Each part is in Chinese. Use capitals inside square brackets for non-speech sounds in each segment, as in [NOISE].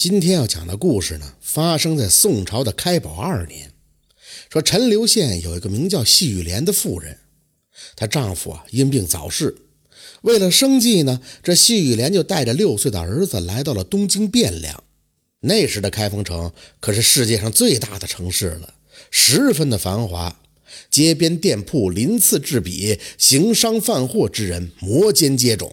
今天要讲的故事呢，发生在宋朝的开宝二年。说陈留县有一个名叫细雨莲的妇人，她丈夫啊因病早逝，为了生计呢，这细雨莲就带着六岁的儿子来到了东京汴梁。那时的开封城可是世界上最大的城市了，十分的繁华，街边店铺鳞次栉比，行商贩货之人摩肩接踵。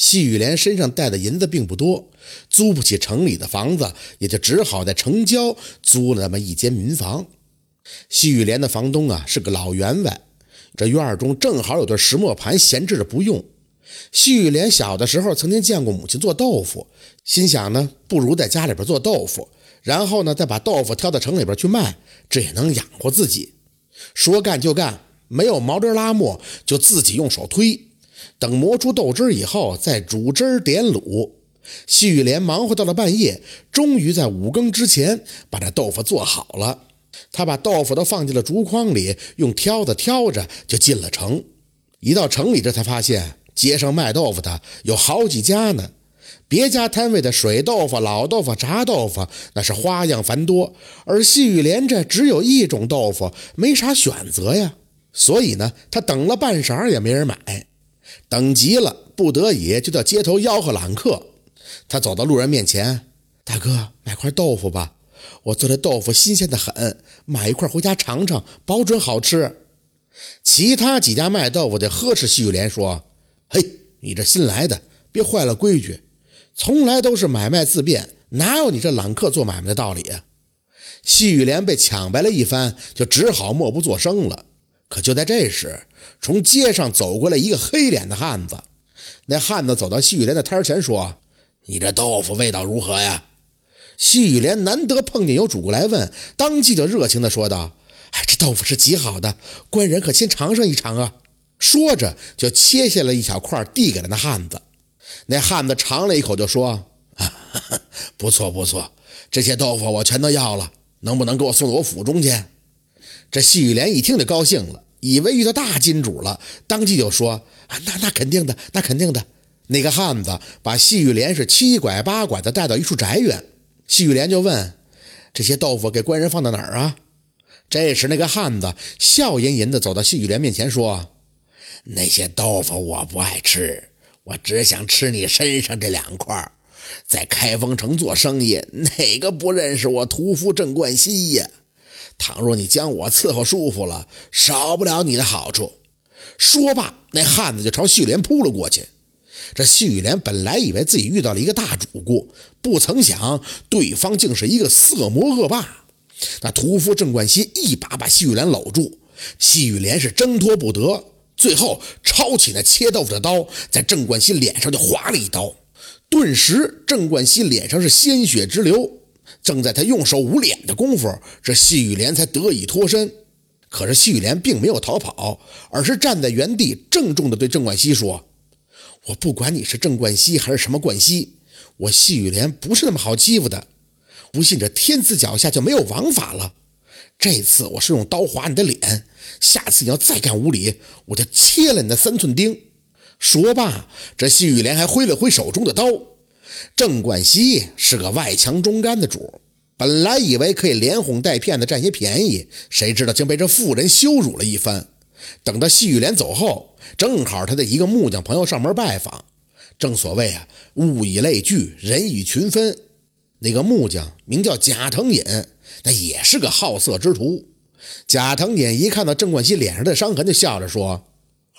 细雨莲身上带的银子并不多，租不起城里的房子，也就只好在城郊租了那么一间民房。细雨莲的房东啊是个老员外，这院中正好有对石磨盘闲置着不用。细雨莲小的时候曾经见过母亲做豆腐，心想呢，不如在家里边做豆腐，然后呢再把豆腐挑到城里边去卖，这也能养活自己。说干就干，没有毛驴拉磨，就自己用手推。等磨出豆汁以后，再煮汁点卤。细雨莲忙活到了半夜，终于在五更之前把这豆腐做好了。他把豆腐都放进了竹筐里，用挑子挑着就进了城。一到城里，这才发现街上卖豆腐的有好几家呢。别家摊位的水豆腐、老豆腐、炸豆腐，那是花样繁多。而细雨莲这只有一种豆腐，没啥选择呀。所以呢，他等了半晌也没人买。等急了，不得已就到街头吆喝揽客。他走到路人面前：“大哥，买块豆腐吧，我做的豆腐新鲜的很，买一块回家尝尝，保准好吃。”其他几家卖豆腐的呵斥细雨莲说：“嘿，你这新来的，别坏了规矩，从来都是买卖自便，哪有你这揽客做买卖的道理？”细雨莲被抢白了一番，就只好默不作声了。可就在这时，从街上走过来一个黑脸的汉子。那汉子走到细雨莲的摊前说：“你这豆腐味道如何呀？”细雨莲难得碰见有主顾来问，当即就热情地说道：“哎，这豆腐是极好的，官人可先尝上一尝啊！”说着就切下了一小块递给了那汉子。那汉子尝了一口就说：“ [LAUGHS] 不错不错，这些豆腐我全都要了，能不能给我送到我府中去？”这细雨莲一听就高兴了，以为遇到大金主了，当即就说：“啊，那那肯定的，那肯定的。”那个汉子把细雨莲是七拐八拐的带到一处宅院，细雨莲就问：“这些豆腐给官人放到哪儿啊？”这时那个汉子笑吟吟的走到细雨莲面前说：“那些豆腐我不爱吃，我只想吃你身上这两块。在开封城做生意，哪个不认识我屠夫郑冠希呀？”倘若你将我伺候舒服了，少不了你的好处。说罢，那汉子就朝细雨莲扑了过去。这细雨莲本来以为自己遇到了一个大主顾，不曾想对方竟是一个色魔恶霸。那屠夫郑冠希一把把细雨莲搂住，细雨莲是挣脱不得，最后抄起那切豆腐的刀，在郑冠希脸上就划了一刀。顿时，郑冠希脸上是鲜血直流。正在他用手捂脸的功夫，这细雨莲才得以脱身。可是细雨莲并没有逃跑，而是站在原地，郑重地对郑冠希说：“我不管你是郑冠希还是什么冠希，我细雨莲不是那么好欺负的。不信这天子脚下就没有王法了。这次我是用刀划你的脸，下次你要再敢无礼，我就切了你的三寸钉。”说罢，这细雨莲还挥了挥手中的刀。郑冠希是个外强中干的主，本来以为可以连哄带骗的占些便宜，谁知道竟被这妇人羞辱了一番。等到细雨莲走后，正好他的一个木匠朋友上门拜访。正所谓啊，物以类聚，人以群分。那个木匠名叫贾腾隐，那也是个好色之徒。贾腾隐一看到郑冠希脸上的伤痕，就笑着说。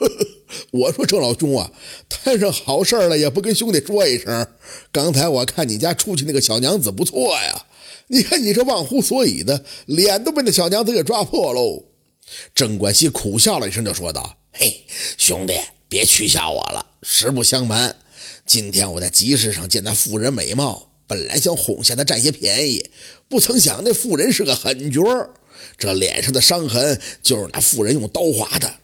呵呵，我说郑老兄啊，摊上好事了也不跟兄弟说一声。刚才我看你家出去那个小娘子不错呀，你看你这忘乎所以的，脸都被那小娘子给抓破喽。郑冠希苦笑了一声，就说道：“嘿，兄弟，别取笑我了。实不相瞒，今天我在集市上见那妇人美貌，本来想哄下她占些便宜，不曾想那妇人是个狠角，这脸上的伤痕就是那妇人用刀划的。”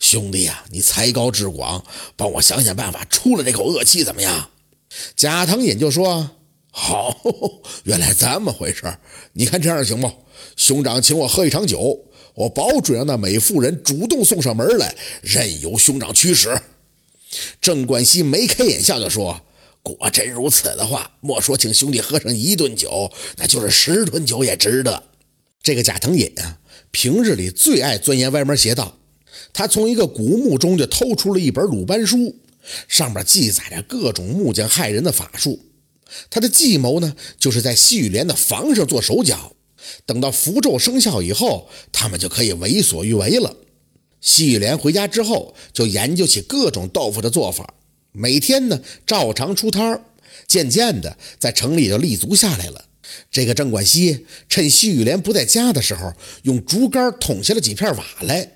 兄弟呀，你才高智广，帮我想想办法出了这口恶气，怎么样？贾腾隐就说：“好，[LAUGHS] 原来这么回事你看这样行不？兄长请我喝一场酒，我保准让那美妇人主动送上门来，任由兄长驱使。”郑冠希眉开眼笑地说：“果真如此的话，莫说请兄弟喝上一顿酒，那就是十顿酒也值得。这个贾腾隐啊，平日里最爱钻研歪门邪道。他从一个古墓中就偷出了一本鲁班书，上面记载着各种木匠害人的法术。他的计谋呢，就是在细雨莲的房上做手脚，等到符咒生效以后，他们就可以为所欲为了。细雨莲回家之后，就研究起各种豆腐的做法。每天呢，照常出摊儿，渐渐的在城里就立足下来了。这个郑冠希趁细雨莲不在家的时候，用竹竿捅下了几片瓦来。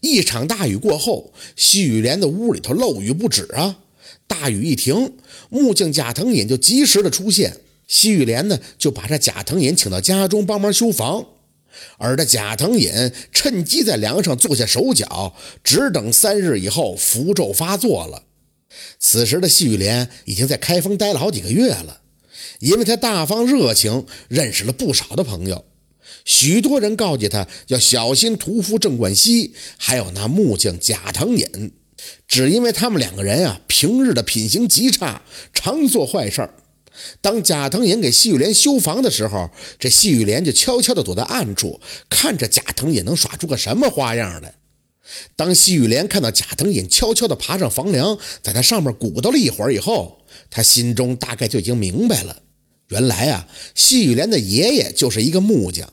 一场大雨过后，细雨莲的屋里头漏雨不止啊。大雨一停，木匠贾腾隐就及时的出现。西雨莲呢，就把这贾腾隐请到家中帮忙修房，而这贾腾隐趁机在梁上做下手脚，只等三日以后符咒发作了。此时的细雨莲已经在开封待了好几个月了，因为他大方热情，认识了不少的朋友。许多人告诫他要小心屠夫郑冠希，还有那木匠贾腾隐，只因为他们两个人啊，平日的品行极差，常做坏事儿。当贾腾隐给细雨莲修房的时候，这细雨莲就悄悄地躲在暗处，看着贾腾隐能耍出个什么花样来。当细雨莲看到贾腾隐悄悄地爬上房梁，在他上面鼓捣了一会儿以后，他心中大概就已经明白了。原来啊，细雨莲的爷爷就是一个木匠，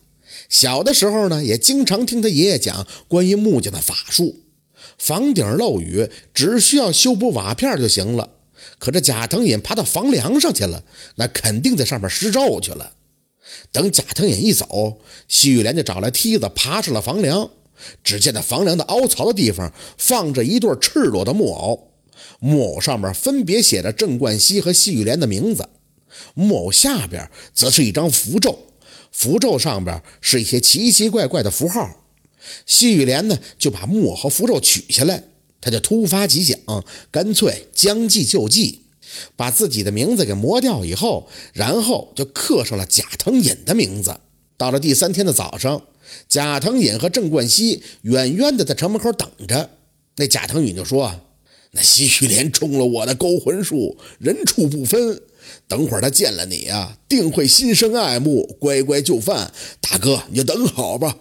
小的时候呢，也经常听他爷爷讲关于木匠的法术。房顶漏雨，只需要修补瓦片就行了。可这贾腾隐爬到房梁上去了，那肯定在上面施咒去了。等贾腾隐一走，西雨莲就找来梯子爬上了房梁。只见那房梁的凹槽的地方放着一对赤裸的木偶，木偶上面分别写着郑冠希和西雨莲的名字，木偶下边则是一张符咒，符咒上边是一些奇奇怪怪的符号。西雨莲呢就把木偶和符咒取下来，他就突发奇想，干脆将计就计，把自己的名字给磨掉以后，然后就刻上了贾腾隐的名字。到了第三天的早上。贾腾隐和郑冠希远远的在城门口等着。那贾腾隐就说：“那西雨莲中了我的勾魂术，人畜不分。等会儿他见了你啊，定会心生爱慕，乖乖就范。大哥，你就等好吧。”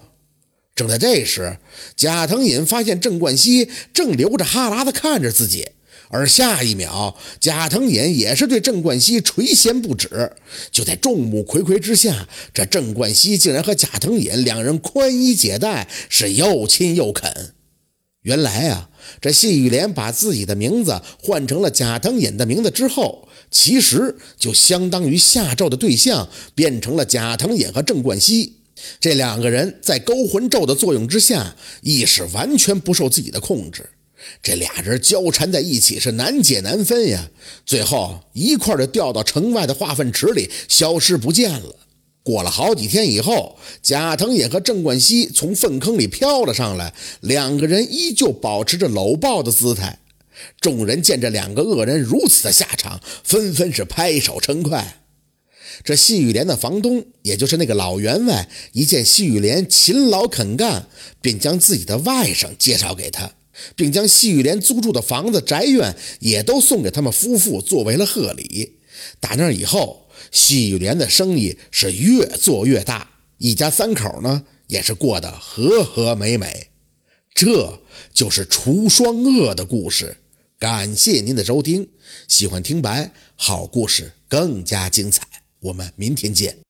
正在这时，贾腾隐发现郑冠希正流着哈喇子看着自己。而下一秒，贾腾隐也是对郑冠希垂涎不止。就在众目睽睽之下，这郑冠希竟然和贾腾隐两人宽衣解带，是又亲又啃。原来啊，这谢玉莲把自己的名字换成了贾腾隐的名字之后，其实就相当于下咒的对象变成了贾腾隐和郑冠希。这两个人在勾魂咒的作用之下，意识完全不受自己的控制。这俩人交缠在一起是难解难分呀，最后一块就掉到城外的化粪池里，消失不见了。过了好几天以后，贾腾也和郑冠希从粪坑里飘了上来，两个人依旧保持着搂抱的姿态。众人见这两个恶人如此的下场，纷纷是拍手称快。这细雨莲的房东，也就是那个老员外，一见细雨莲勤劳肯干，便将自己的外甥介绍给他。并将细雨莲租住的房子、宅院也都送给他们夫妇作为了贺礼。打那以后，细雨莲的生意是越做越大，一家三口呢也是过得和和美美。这就是除双恶的故事。感谢您的收听，喜欢听白好故事更加精彩，我们明天见。